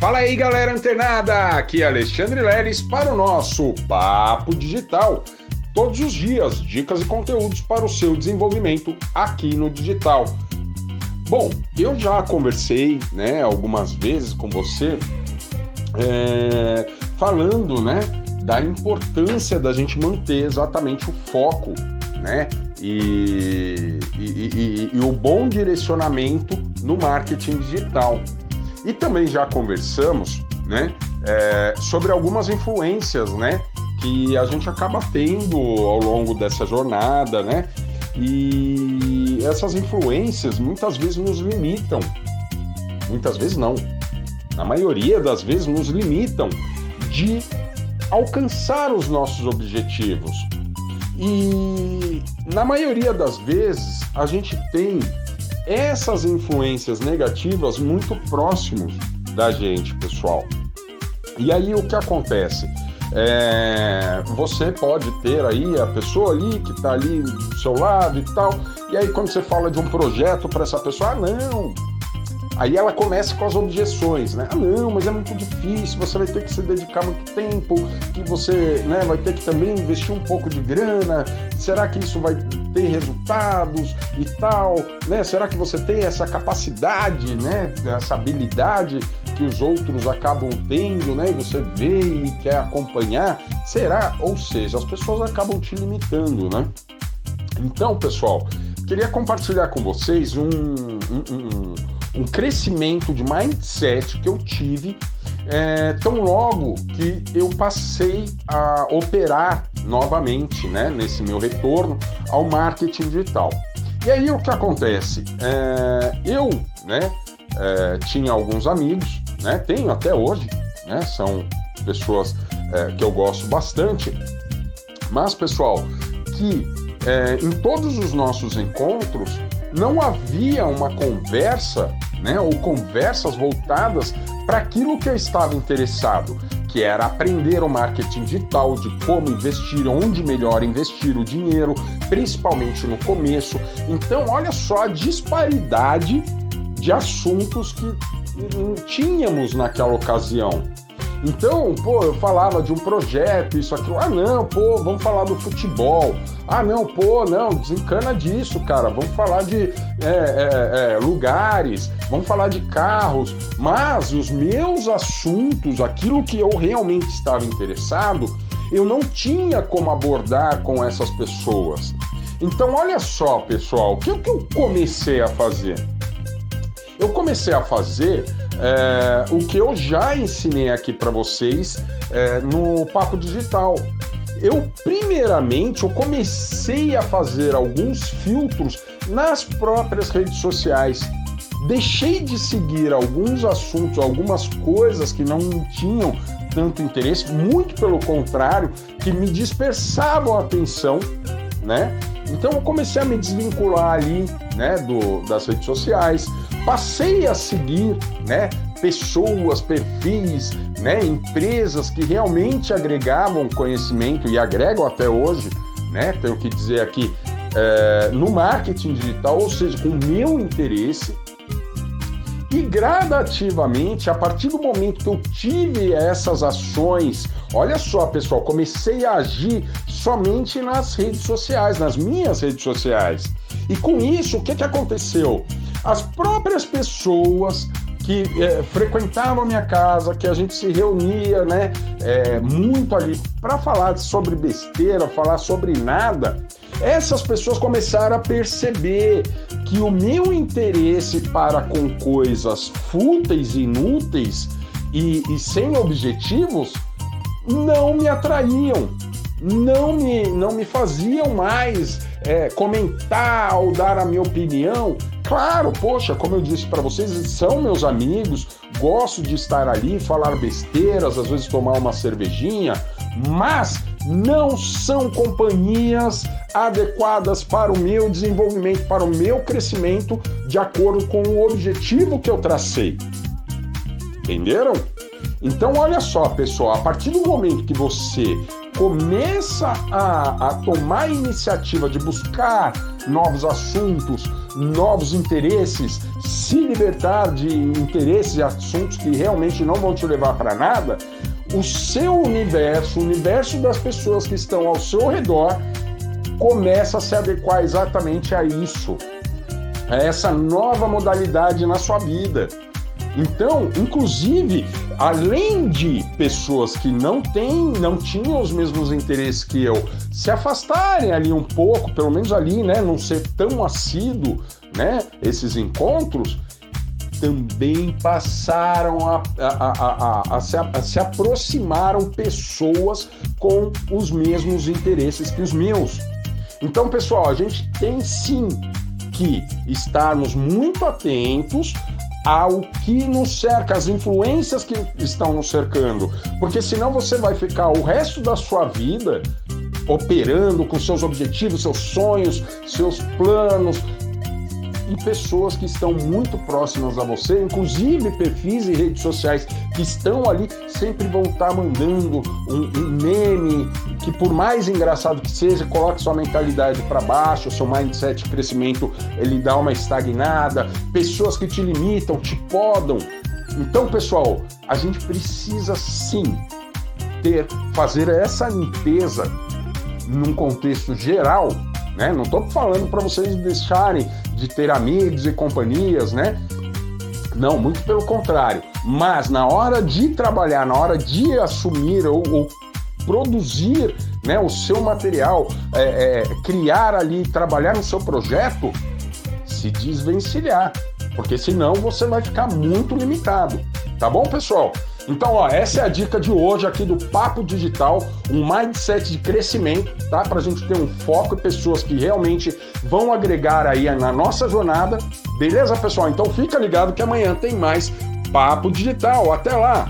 Fala aí, galera antenada! Aqui é Alexandre Leles para o nosso Papo Digital. Todos os dias, dicas e conteúdos para o seu desenvolvimento aqui no digital. Bom, eu já conversei, né, algumas vezes com você, é, falando, né, da importância da gente manter exatamente o foco, né, e, e, e, e o bom direcionamento no marketing digital. E também já conversamos, né, é, sobre algumas influências, né, que a gente acaba tendo ao longo dessa jornada, né, e essas influências muitas vezes nos limitam, muitas vezes não, na maioria das vezes nos limitam de alcançar os nossos objetivos. E na maioria das vezes a gente tem essas influências negativas muito próximos da gente, pessoal. E aí o que acontece? É, você pode ter aí a pessoa ali que está ali do seu lado e tal, e aí quando você fala de um projeto para essa pessoa, ah, não, Aí ela começa com as objeções, né? Ah, não, mas é muito difícil, você vai ter que se dedicar muito tempo, que você né, vai ter que também investir um pouco de grana, será que isso vai ter resultados e tal, né? Será que você tem essa capacidade, né? Essa habilidade que os outros acabam tendo, né? E você vê e quer acompanhar? Será? Ou seja, as pessoas acabam te limitando, né? Então, pessoal, queria compartilhar com vocês um, um, um um crescimento de mindset que eu tive é, tão logo que eu passei a operar novamente, né, nesse meu retorno ao marketing digital. E aí o que acontece? É, eu, né, é, tinha alguns amigos, né, tenho até hoje, né, são pessoas é, que eu gosto bastante, mas pessoal, que é, em todos os nossos encontros não havia uma conversa, né, ou conversas voltadas para aquilo que eu estava interessado, que era aprender o marketing digital, de como investir, onde melhor investir o dinheiro, principalmente no começo. Então, olha só a disparidade de assuntos que tínhamos naquela ocasião. Então, pô, eu falava de um projeto, isso, aquilo. Ah, não, pô, vamos falar do futebol. Ah, não, pô, não, desencana disso, cara. Vamos falar de é, é, é, lugares, vamos falar de carros. Mas os meus assuntos, aquilo que eu realmente estava interessado, eu não tinha como abordar com essas pessoas. Então, olha só, pessoal, o que, que eu comecei a fazer? Eu comecei a fazer é, o que eu já ensinei aqui para vocês é, no Papo Digital. Eu, primeiramente, eu comecei a fazer alguns filtros nas próprias redes sociais. Deixei de seguir alguns assuntos, algumas coisas que não tinham tanto interesse, muito pelo contrário, que me dispersavam a atenção, né? Então eu comecei a me desvincular ali, né, do, das redes sociais, passei a seguir, né, pessoas, perfis, né, empresas que realmente agregavam conhecimento e agregam até hoje, né, tenho que dizer aqui, é, no marketing digital, ou seja, com o meu interesse. E gradativamente, a partir do momento que eu tive essas ações, olha só, pessoal, comecei a agir somente nas redes sociais, nas minhas redes sociais. E com isso, o que, que aconteceu? As próprias pessoas que é, frequentavam a minha casa, que a gente se reunia, né, é, muito ali para falar sobre besteira, falar sobre nada, essas pessoas começaram a perceber que o meu interesse para com coisas fúteis, inúteis e, e sem objetivos não me atraíam, não me, não me faziam mais é, comentar ou dar a minha opinião. Claro, poxa, como eu disse para vocês, são meus amigos, gosto de estar ali, falar besteiras, às vezes tomar uma cervejinha, mas não são companhias adequadas para o meu desenvolvimento, para o meu crescimento, de acordo com o objetivo que eu tracei. Entenderam? Então, olha só, pessoal, a partir do momento que você começa a, a tomar a iniciativa de buscar novos assuntos, novos interesses, se libertar de interesses e assuntos que realmente não vão te levar para nada, o seu universo, o universo das pessoas que estão ao seu redor, começa a se adequar exatamente a isso, a essa nova modalidade na sua vida. Então, inclusive, além de pessoas que não têm, não tinham os mesmos interesses que eu, se afastarem ali um pouco, pelo menos ali, né, não ser tão assíduo, né, esses encontros, também passaram a, a, a, a, se, a se aproximaram pessoas com os mesmos interesses que os meus. Então, pessoal, a gente tem sim que estarmos muito atentos ao que nos cerca, as influências que estão nos cercando, porque senão você vai ficar o resto da sua vida operando com seus objetivos, seus sonhos, seus planos, e pessoas que estão muito próximas a você, inclusive perfis e redes sociais que estão ali, sempre vão estar mandando um, um meme que, por mais engraçado que seja, coloque sua mentalidade para baixo, seu mindset de crescimento ele dá uma estagnada, pessoas que te limitam, te podam. Então, pessoal, a gente precisa sim ter fazer essa limpeza num contexto geral né? Não estou falando para vocês deixarem de ter amigos e companhias, né? Não, muito pelo contrário. Mas na hora de trabalhar, na hora de assumir ou, ou produzir né, o seu material, é, é, criar ali, trabalhar no seu projeto, se desvencilhar. Porque senão você vai ficar muito limitado. Tá bom, pessoal? Então, ó, essa é a dica de hoje aqui do Papo Digital, um mindset de crescimento, tá? Para a gente ter um foco e pessoas que realmente vão agregar aí na nossa jornada. Beleza, pessoal? Então fica ligado que amanhã tem mais Papo Digital. Até lá!